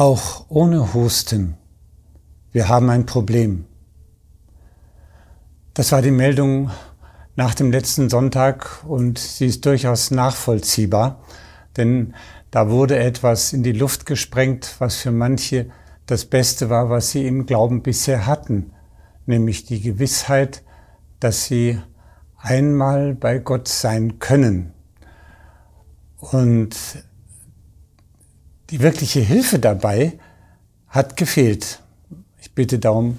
auch ohne Husten. Wir haben ein Problem. Das war die Meldung nach dem letzten Sonntag und sie ist durchaus nachvollziehbar, denn da wurde etwas in die Luft gesprengt, was für manche das Beste war, was sie im Glauben bisher hatten, nämlich die Gewissheit, dass sie einmal bei Gott sein können. Und die wirkliche Hilfe dabei hat gefehlt. Ich bitte darum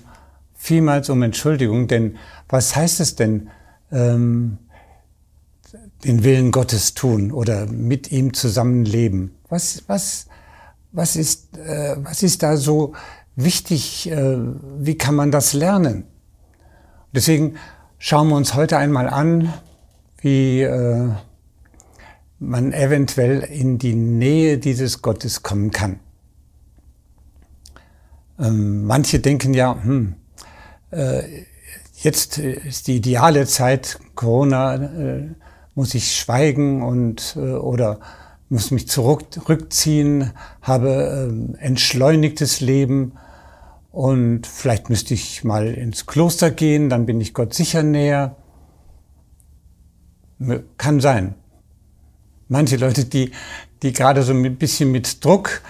vielmals um Entschuldigung, denn was heißt es denn, ähm, den Willen Gottes tun oder mit ihm zusammenleben? Was, was, was, ist, äh, was ist da so wichtig? Äh, wie kann man das lernen? Deswegen schauen wir uns heute einmal an, wie äh, man eventuell in die Nähe dieses Gottes kommen kann. Ähm, manche denken ja, hm, äh, jetzt ist die ideale Zeit, Corona, äh, muss ich schweigen und äh, oder muss mich zurückziehen, habe äh, entschleunigtes Leben und vielleicht müsste ich mal ins Kloster gehen, dann bin ich Gott sicher näher. Kann sein manche Leute, die, die gerade so ein bisschen mit Druck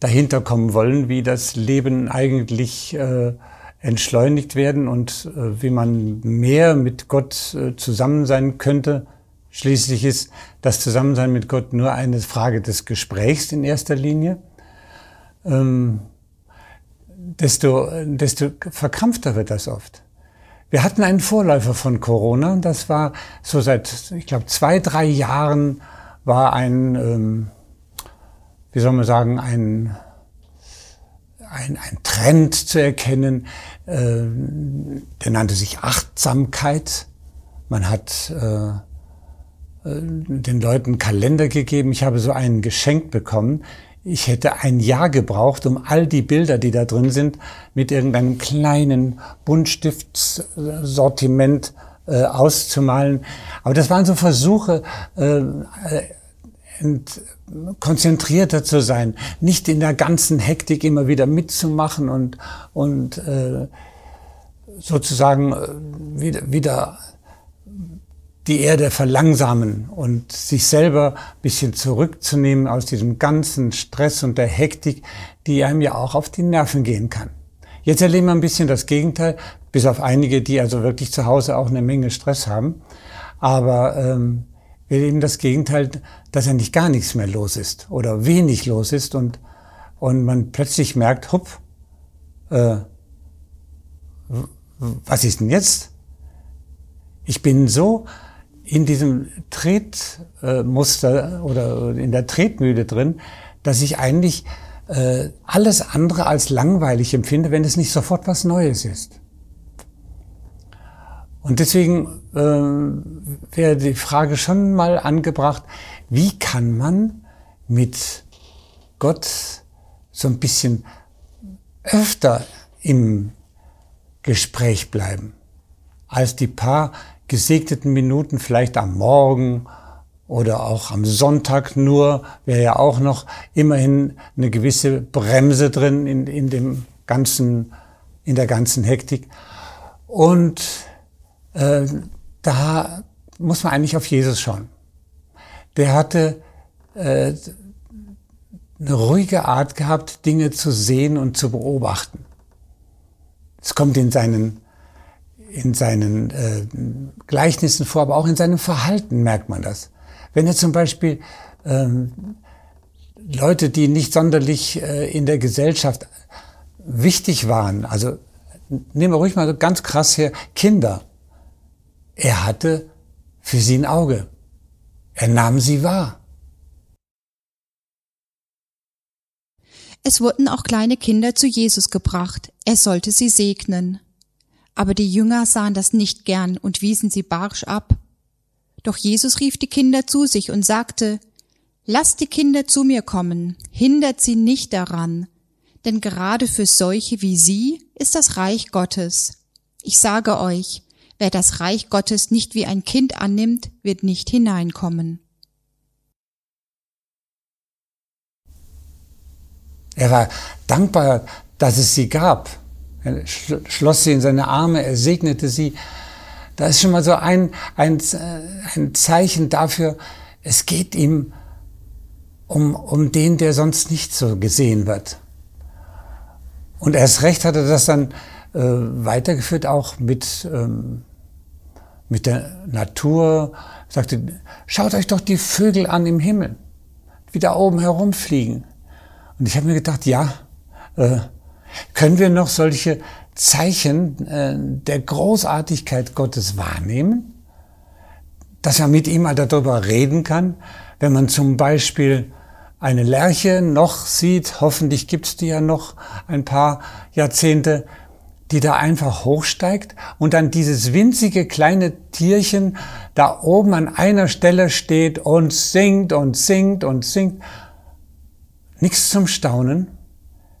dahinter kommen wollen, wie das Leben eigentlich äh, entschleunigt werden und äh, wie man mehr mit Gott äh, zusammen sein könnte. Schließlich ist das Zusammensein mit Gott nur eine Frage des Gesprächs in erster Linie. Ähm, desto, desto verkrampfter wird das oft. Wir hatten einen Vorläufer von Corona, das war so seit, ich glaube, zwei, drei Jahren war ein, ähm, wie soll man sagen, ein, ein, ein Trend zu erkennen, äh, der nannte sich Achtsamkeit. Man hat äh, äh, den Leuten Kalender gegeben. Ich habe so einen geschenkt bekommen. Ich hätte ein Jahr gebraucht, um all die Bilder, die da drin sind, mit irgendeinem kleinen Buntstiftssortiment äh, auszumalen. Aber das waren so Versuche, äh, ent, konzentrierter zu sein, nicht in der ganzen Hektik immer wieder mitzumachen und, und äh, sozusagen äh, wieder, wieder die Erde verlangsamen und sich selber ein bisschen zurückzunehmen aus diesem ganzen Stress und der Hektik, die einem ja auch auf die Nerven gehen kann. Jetzt erleben wir ein bisschen das Gegenteil, bis auf einige, die also wirklich zu Hause auch eine Menge Stress haben. Aber ähm, wir erleben das Gegenteil, dass nicht gar nichts mehr los ist oder wenig los ist und, und man plötzlich merkt, hupp, äh, was ist denn jetzt? Ich bin so in diesem Tretmuster oder in der Tretmühle drin, dass ich eigentlich äh, alles andere als langweilig empfinde, wenn es nicht sofort was Neues ist. Und deswegen äh, wäre die Frage schon mal angebracht, wie kann man mit Gott so ein bisschen öfter im Gespräch bleiben, als die paar gesegneten Minuten vielleicht am Morgen oder auch am Sonntag nur, wäre ja auch noch immerhin eine gewisse Bremse drin in, in dem ganzen, in der ganzen Hektik. Und äh, da muss man eigentlich auf Jesus schauen. Der hatte äh, eine ruhige Art gehabt, Dinge zu sehen und zu beobachten. Es kommt in seinen, in seinen äh, Gleichnissen vor, aber auch in seinem Verhalten merkt man das. Wenn er zum Beispiel ähm, Leute, die nicht sonderlich äh, in der Gesellschaft wichtig waren, also nehmen wir ruhig mal so ganz krass hier, Kinder, er hatte für sie ein Auge. Er nahm sie wahr. Es wurden auch kleine Kinder zu Jesus gebracht, er sollte sie segnen. Aber die Jünger sahen das nicht gern und wiesen sie barsch ab. Doch Jesus rief die Kinder zu sich und sagte, Lasst die Kinder zu mir kommen, hindert sie nicht daran, denn gerade für solche wie sie ist das Reich Gottes. Ich sage euch, Wer das Reich Gottes nicht wie ein Kind annimmt, wird nicht hineinkommen. Er war dankbar, dass es sie gab. Er schloss sie in seine Arme, er segnete sie. Da ist schon mal so ein, ein, ein Zeichen dafür, es geht ihm um, um den, der sonst nicht so gesehen wird. Und erst recht hat er das dann äh, weitergeführt, auch mit, ähm, mit der Natur. Er sagte, schaut euch doch die Vögel an im Himmel, wie da oben herumfliegen. Und ich habe mir gedacht, ja, äh, können wir noch solche Zeichen äh, der Großartigkeit Gottes wahrnehmen? Dass er mit ihm mal darüber reden kann, wenn man zum Beispiel eine Lerche noch sieht, hoffentlich gibt's die ja noch ein paar Jahrzehnte, die da einfach hochsteigt und dann dieses winzige kleine Tierchen da oben an einer Stelle steht und singt und singt und singt. Nichts zum Staunen,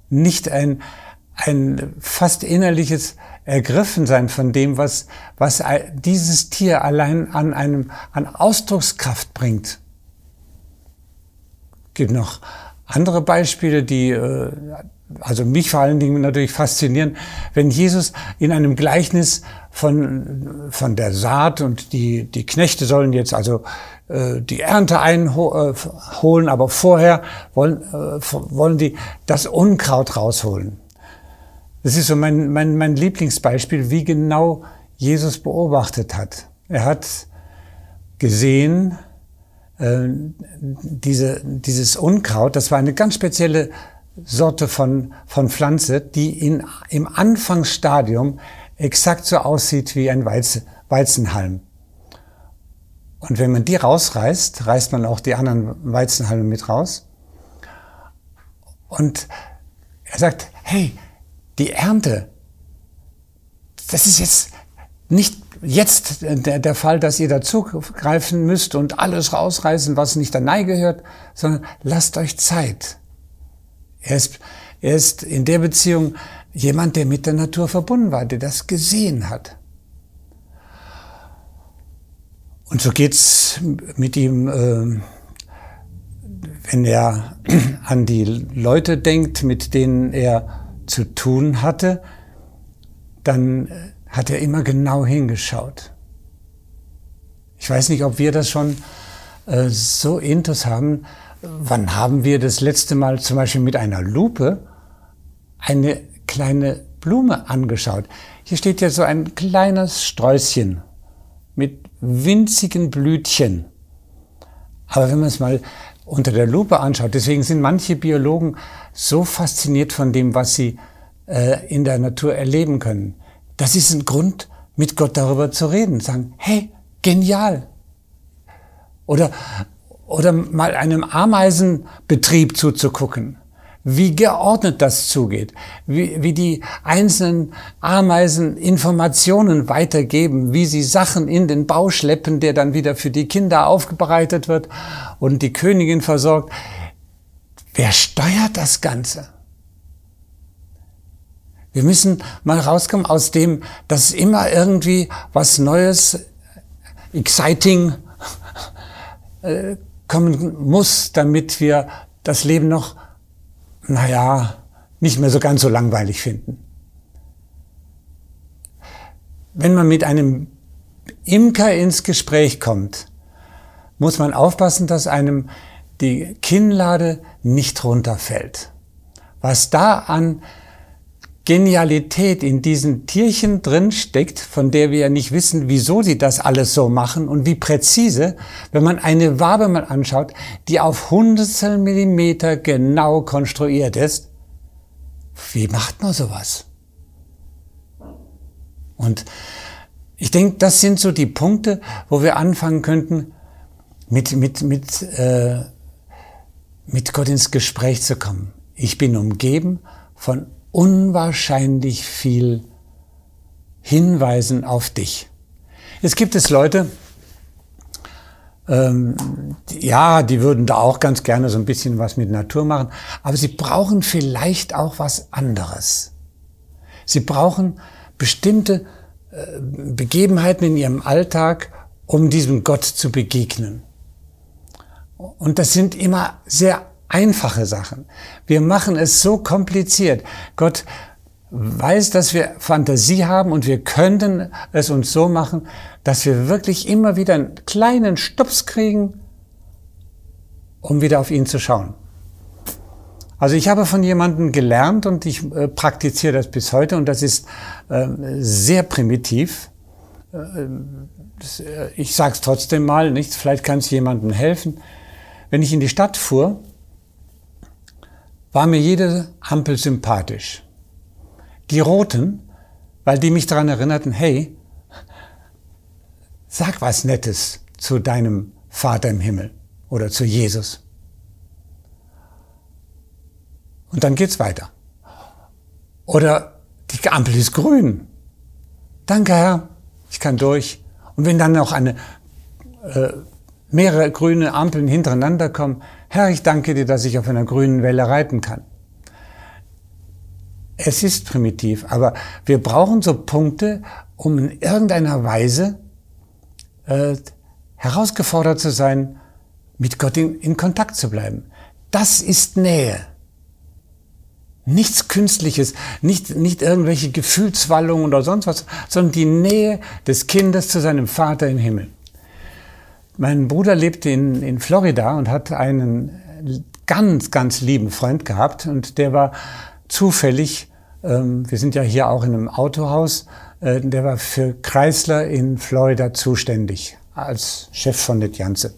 nicht ein, ein fast innerliches Ergriffensein von dem, was, was dieses Tier allein an einem, an Ausdruckskraft bringt gibt noch andere Beispiele, die äh, also mich vor allen Dingen natürlich faszinieren, wenn Jesus in einem Gleichnis von, von der Saat und die, die Knechte sollen jetzt also äh, die Ernte einholen, aber vorher wollen, äh, wollen die das Unkraut rausholen. Das ist so mein, mein, mein Lieblingsbeispiel, wie genau Jesus beobachtet hat. Er hat gesehen, äh, diese, dieses Unkraut, das war eine ganz spezielle Sorte von, von Pflanze, die in, im Anfangsstadium exakt so aussieht wie ein Weizen, Weizenhalm. Und wenn man die rausreißt, reißt man auch die anderen Weizenhalme mit raus. Und er sagt, hey, die Ernte, das ist jetzt nicht jetzt der, der Fall, dass ihr dazugreifen müsst und alles rausreißen, was nicht der Nei gehört, sondern lasst euch Zeit. Er ist, er ist in der Beziehung jemand, der mit der Natur verbunden war, der das gesehen hat. Und so geht's mit ihm, äh, wenn er an die Leute denkt, mit denen er zu tun hatte, dann hat er immer genau hingeschaut. Ich weiß nicht, ob wir das schon äh, so intus haben. Wann haben wir das letzte Mal zum Beispiel mit einer Lupe eine kleine Blume angeschaut? Hier steht ja so ein kleines Sträußchen mit winzigen Blütchen. Aber wenn man es mal unter der Lupe anschaut, deswegen sind manche Biologen so fasziniert von dem, was sie äh, in der Natur erleben können. Das ist ein Grund, mit Gott darüber zu reden. Sagen, hey, genial. Oder, oder mal einem Ameisenbetrieb zuzugucken. Wie geordnet das zugeht. Wie, wie die einzelnen Ameisen Informationen weitergeben. Wie sie Sachen in den Bau schleppen, der dann wieder für die Kinder aufbereitet wird und die Königin versorgt. Wer steuert das Ganze? Wir müssen mal rauskommen aus dem, dass immer irgendwie was Neues, exciting äh, kommen muss, damit wir das Leben noch, naja, nicht mehr so ganz so langweilig finden. Wenn man mit einem Imker ins Gespräch kommt, muss man aufpassen, dass einem die Kinnlade nicht runterfällt. Was da an Genialität in diesen Tierchen drin steckt, von der wir ja nicht wissen, wieso sie das alles so machen und wie präzise, wenn man eine Wabe mal anschaut, die auf Hundertstel Millimeter genau konstruiert ist. Wie macht man sowas? Und ich denke, das sind so die Punkte, wo wir anfangen könnten, mit, mit, mit, äh, mit Gott ins Gespräch zu kommen. Ich bin umgeben von unwahrscheinlich viel Hinweisen auf dich. Es gibt es Leute, ähm, ja, die würden da auch ganz gerne so ein bisschen was mit Natur machen, aber sie brauchen vielleicht auch was anderes. Sie brauchen bestimmte äh, Begebenheiten in ihrem Alltag, um diesem Gott zu begegnen. Und das sind immer sehr einfache Sachen. Wir machen es so kompliziert. Gott weiß, dass wir Fantasie haben und wir könnten es uns so machen, dass wir wirklich immer wieder einen kleinen Stups kriegen, um wieder auf ihn zu schauen. Also ich habe von jemandem gelernt und ich äh, praktiziere das bis heute und das ist äh, sehr primitiv. Äh, das, äh, ich sage es trotzdem mal, nicht? vielleicht kann es jemandem helfen. Wenn ich in die Stadt fuhr, war mir jede Ampel sympathisch. Die roten, weil die mich daran erinnerten, hey, sag was Nettes zu deinem Vater im Himmel oder zu Jesus. Und dann geht's weiter. Oder die Ampel ist grün. Danke, Herr, ich kann durch. Und wenn dann noch eine äh, mehrere grüne Ampeln hintereinander kommen, Herr, ich danke dir, dass ich auf einer grünen Welle reiten kann. Es ist primitiv, aber wir brauchen so Punkte, um in irgendeiner Weise äh, herausgefordert zu sein, mit Gott in, in Kontakt zu bleiben. Das ist Nähe. Nichts Künstliches, nicht, nicht irgendwelche Gefühlswallungen oder sonst was, sondern die Nähe des Kindes zu seinem Vater im Himmel. Mein Bruder lebte in, in Florida und hat einen ganz, ganz lieben Freund gehabt und der war zufällig, ähm, wir sind ja hier auch in einem Autohaus, äh, der war für Chrysler in Florida zuständig als Chef von der Janze.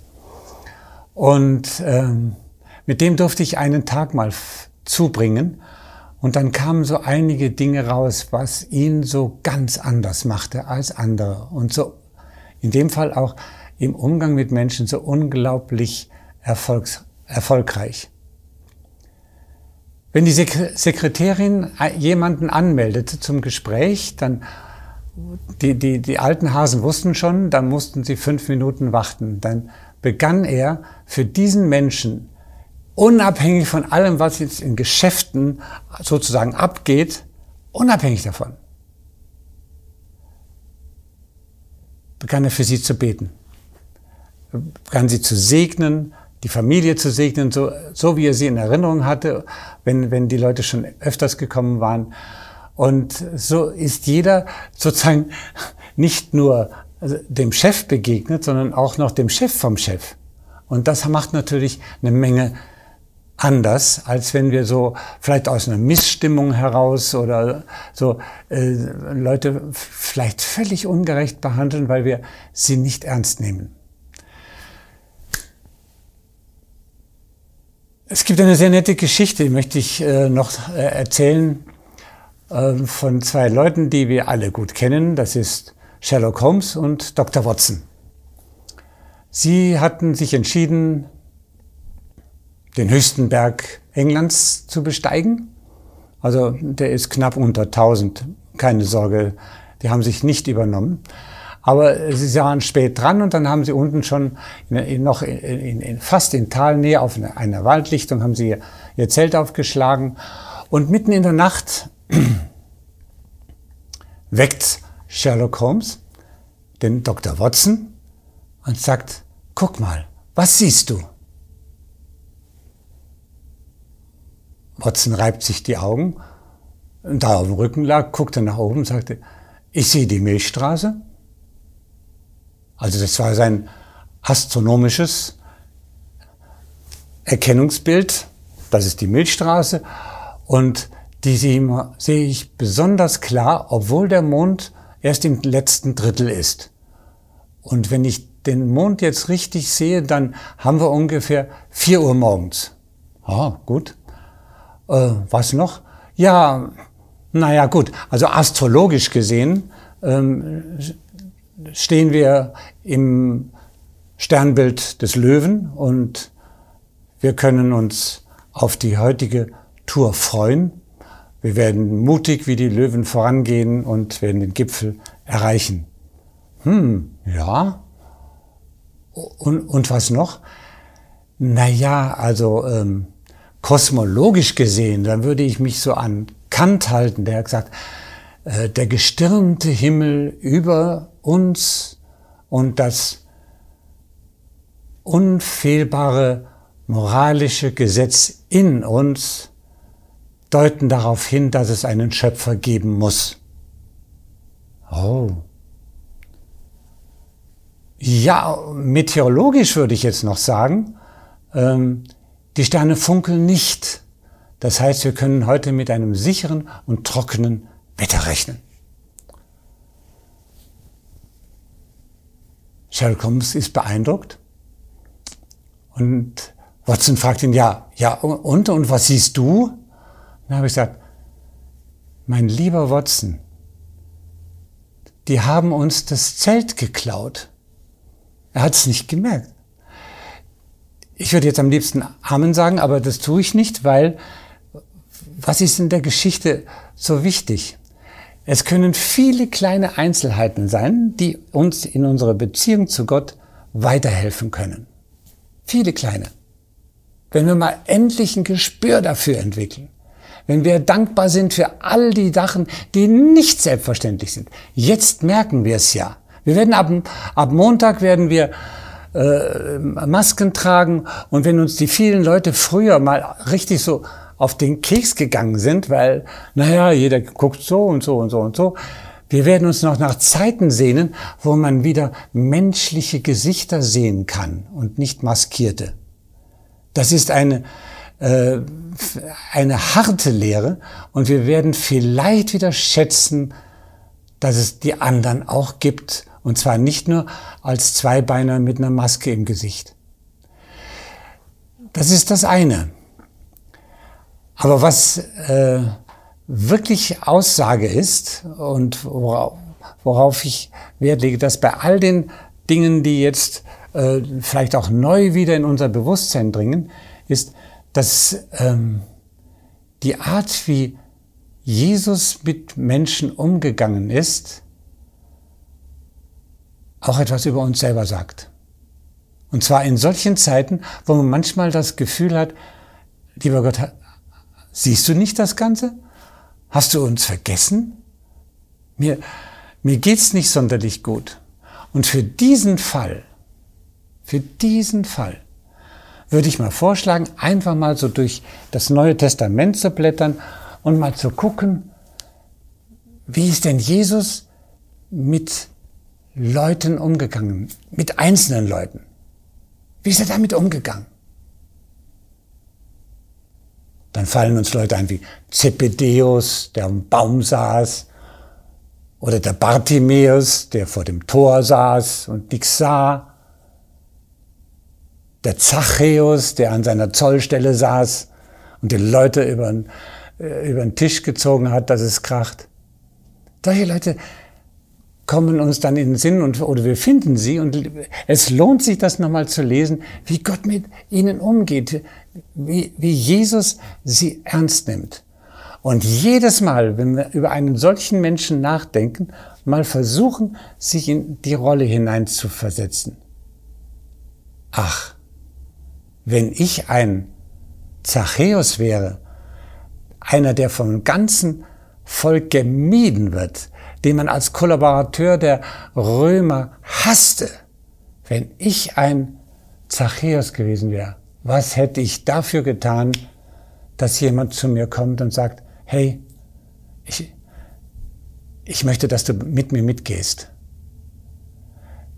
Und ähm, mit dem durfte ich einen Tag mal zubringen und dann kamen so einige Dinge raus, was ihn so ganz anders machte als andere und so in dem Fall auch im Umgang mit Menschen so unglaublich erfolgs erfolgreich. Wenn die Sekretärin jemanden anmeldet zum Gespräch, dann die, die, die alten Hasen wussten schon, dann mussten sie fünf Minuten warten. Dann begann er für diesen Menschen, unabhängig von allem, was jetzt in Geschäften sozusagen abgeht, unabhängig davon, begann er für sie zu beten begann sie zu segnen, die Familie zu segnen, so, so wie er sie in Erinnerung hatte, wenn, wenn die Leute schon öfters gekommen waren. Und so ist jeder sozusagen nicht nur dem Chef begegnet, sondern auch noch dem Chef vom Chef. Und das macht natürlich eine Menge anders, als wenn wir so vielleicht aus einer Missstimmung heraus oder so äh, Leute vielleicht völlig ungerecht behandeln, weil wir sie nicht ernst nehmen. Es gibt eine sehr nette Geschichte, die möchte ich äh, noch äh, erzählen, äh, von zwei Leuten, die wir alle gut kennen. Das ist Sherlock Holmes und Dr. Watson. Sie hatten sich entschieden, den höchsten Berg Englands zu besteigen. Also der ist knapp unter 1000. Keine Sorge, die haben sich nicht übernommen. Aber sie waren spät dran und dann haben sie unten schon in, in, noch in, fast in Talnähe auf einer, einer Waldlichtung haben sie ihr, ihr Zelt aufgeschlagen und mitten in der Nacht weckt Sherlock Holmes den Dr. Watson und sagt, guck mal, was siehst du? Watson reibt sich die Augen und da auf dem Rücken lag, guckte nach oben und sagte, ich sehe die Milchstraße also das war sein astronomisches Erkennungsbild. Das ist die Milchstraße. Und die sehe ich besonders klar, obwohl der Mond erst im letzten Drittel ist. Und wenn ich den Mond jetzt richtig sehe, dann haben wir ungefähr vier Uhr morgens. Ah, gut. Äh, was noch? Ja, naja, gut. Also astrologisch gesehen ähm, stehen wir im Sternbild des Löwen und wir können uns auf die heutige Tour freuen. Wir werden mutig wie die Löwen vorangehen und werden den Gipfel erreichen. Hm, ja. Und, und was noch? Naja, also ähm, kosmologisch gesehen, dann würde ich mich so an Kant halten, der hat gesagt, der gestirnte Himmel über uns und das unfehlbare moralische Gesetz in uns deuten darauf hin, dass es einen Schöpfer geben muss. Oh. Ja, meteorologisch würde ich jetzt noch sagen, ähm, die Sterne funkeln nicht. Das heißt, wir können heute mit einem sicheren und trockenen Wetter rechnen. Sherlock Holmes ist beeindruckt und Watson fragt ihn, ja, ja, und, und was siehst du? Dann habe ich gesagt, mein lieber Watson, die haben uns das Zelt geklaut. Er hat es nicht gemerkt. Ich würde jetzt am liebsten Amen sagen, aber das tue ich nicht, weil was ist in der Geschichte so wichtig? Es können viele kleine Einzelheiten sein, die uns in unserer Beziehung zu Gott weiterhelfen können. Viele kleine. Wenn wir mal endlich ein Gespür dafür entwickeln, wenn wir dankbar sind für all die Sachen, die nicht selbstverständlich sind. Jetzt merken wir es ja. Wir werden ab, ab Montag werden wir äh, Masken tragen und wenn uns die vielen Leute früher mal richtig so auf den Keks gegangen sind, weil, naja, jeder guckt so und so und so und so. Wir werden uns noch nach Zeiten sehnen, wo man wieder menschliche Gesichter sehen kann und nicht maskierte. Das ist eine, äh, eine harte Lehre und wir werden vielleicht wieder schätzen, dass es die anderen auch gibt und zwar nicht nur als Zweibeiner mit einer Maske im Gesicht. Das ist das eine. Aber was äh, wirklich Aussage ist und worauf, worauf ich Wert lege, dass bei all den Dingen, die jetzt äh, vielleicht auch neu wieder in unser Bewusstsein dringen, ist, dass ähm, die Art, wie Jesus mit Menschen umgegangen ist, auch etwas über uns selber sagt. Und zwar in solchen Zeiten, wo man manchmal das Gefühl hat, lieber Gott, siehst du nicht das Ganze? Hast du uns vergessen? Mir, mir geht's nicht sonderlich gut. Und für diesen Fall, für diesen Fall, würde ich mal vorschlagen, einfach mal so durch das Neue Testament zu blättern und mal zu gucken, wie ist denn Jesus mit Leuten umgegangen, mit einzelnen Leuten? Wie ist er damit umgegangen? Dann fallen uns Leute ein wie Zebedeus, der am Baum saß, oder der Bartimäus, der vor dem Tor saß und nichts sah, der Zachäus, der an seiner Zollstelle saß und die Leute über den, äh, über den Tisch gezogen hat, dass es kracht. Solche Leute kommen uns dann in den Sinn und, oder wir finden sie und es lohnt sich, das nochmal zu lesen, wie Gott mit ihnen umgeht, wie, wie Jesus sie ernst nimmt. Und jedes Mal, wenn wir über einen solchen Menschen nachdenken, mal versuchen, sich in die Rolle hineinzuversetzen. Ach, wenn ich ein Zachäus wäre, einer, der vom ganzen Volk gemieden wird, den man als Kollaborateur der Römer hasste, wenn ich ein Zachäus gewesen wäre, was hätte ich dafür getan, dass jemand zu mir kommt und sagt, hey, ich, ich möchte, dass du mit mir mitgehst.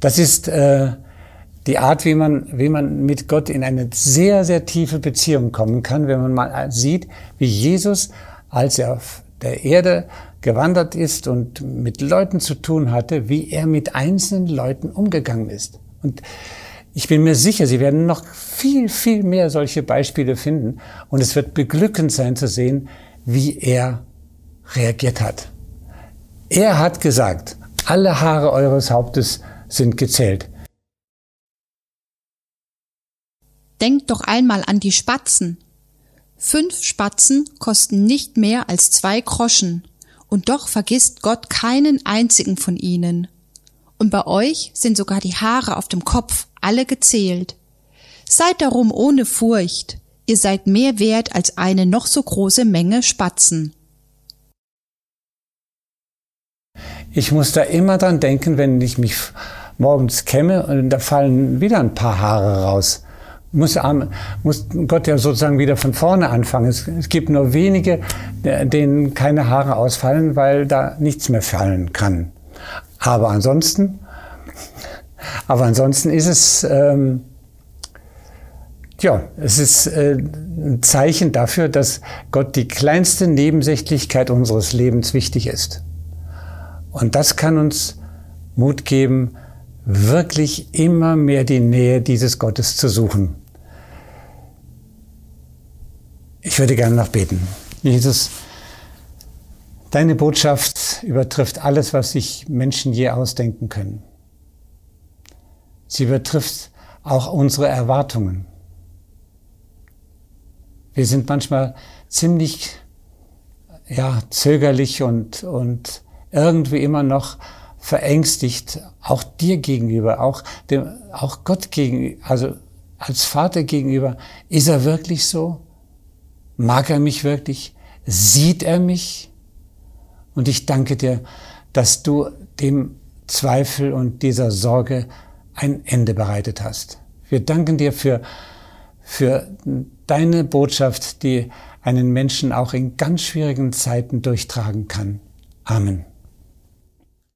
Das ist äh, die Art, wie man, wie man mit Gott in eine sehr, sehr tiefe Beziehung kommen kann, wenn man mal sieht, wie Jesus, als er auf der Erde gewandert ist und mit Leuten zu tun hatte, wie er mit einzelnen Leuten umgegangen ist. Und ich bin mir sicher, Sie werden noch viel, viel mehr solche Beispiele finden. Und es wird beglückend sein zu sehen, wie er reagiert hat. Er hat gesagt, alle Haare eures Hauptes sind gezählt. Denkt doch einmal an die Spatzen. Fünf Spatzen kosten nicht mehr als zwei Groschen, und doch vergisst Gott keinen einzigen von ihnen. Und bei euch sind sogar die Haare auf dem Kopf alle gezählt. Seid darum ohne Furcht, ihr seid mehr wert als eine noch so große Menge Spatzen. Ich muss da immer dran denken, wenn ich mich morgens kämme und da fallen wieder ein paar Haare raus. muss, muss Gott ja sozusagen wieder von vorne anfangen. Es, es gibt nur wenige, denen keine Haare ausfallen, weil da nichts mehr fallen kann. Aber ansonsten, aber ansonsten ist es, ähm, ja, es ist äh, ein Zeichen dafür, dass Gott die kleinste Nebensächlichkeit unseres Lebens wichtig ist. Und das kann uns Mut geben, wirklich immer mehr die Nähe dieses Gottes zu suchen. Ich würde gerne noch beten. Jesus, deine Botschaft übertrifft alles, was sich Menschen je ausdenken können. Sie übertrifft auch unsere Erwartungen. Wir sind manchmal ziemlich ja, zögerlich und, und irgendwie immer noch verängstigt, auch dir gegenüber, auch, dem, auch Gott gegenüber, also als Vater gegenüber. Ist er wirklich so? Mag er mich wirklich? Sieht er mich? Und ich danke dir, dass du dem Zweifel und dieser Sorge ein Ende bereitet hast. Wir danken dir für, für deine Botschaft, die einen Menschen auch in ganz schwierigen Zeiten durchtragen kann. Amen.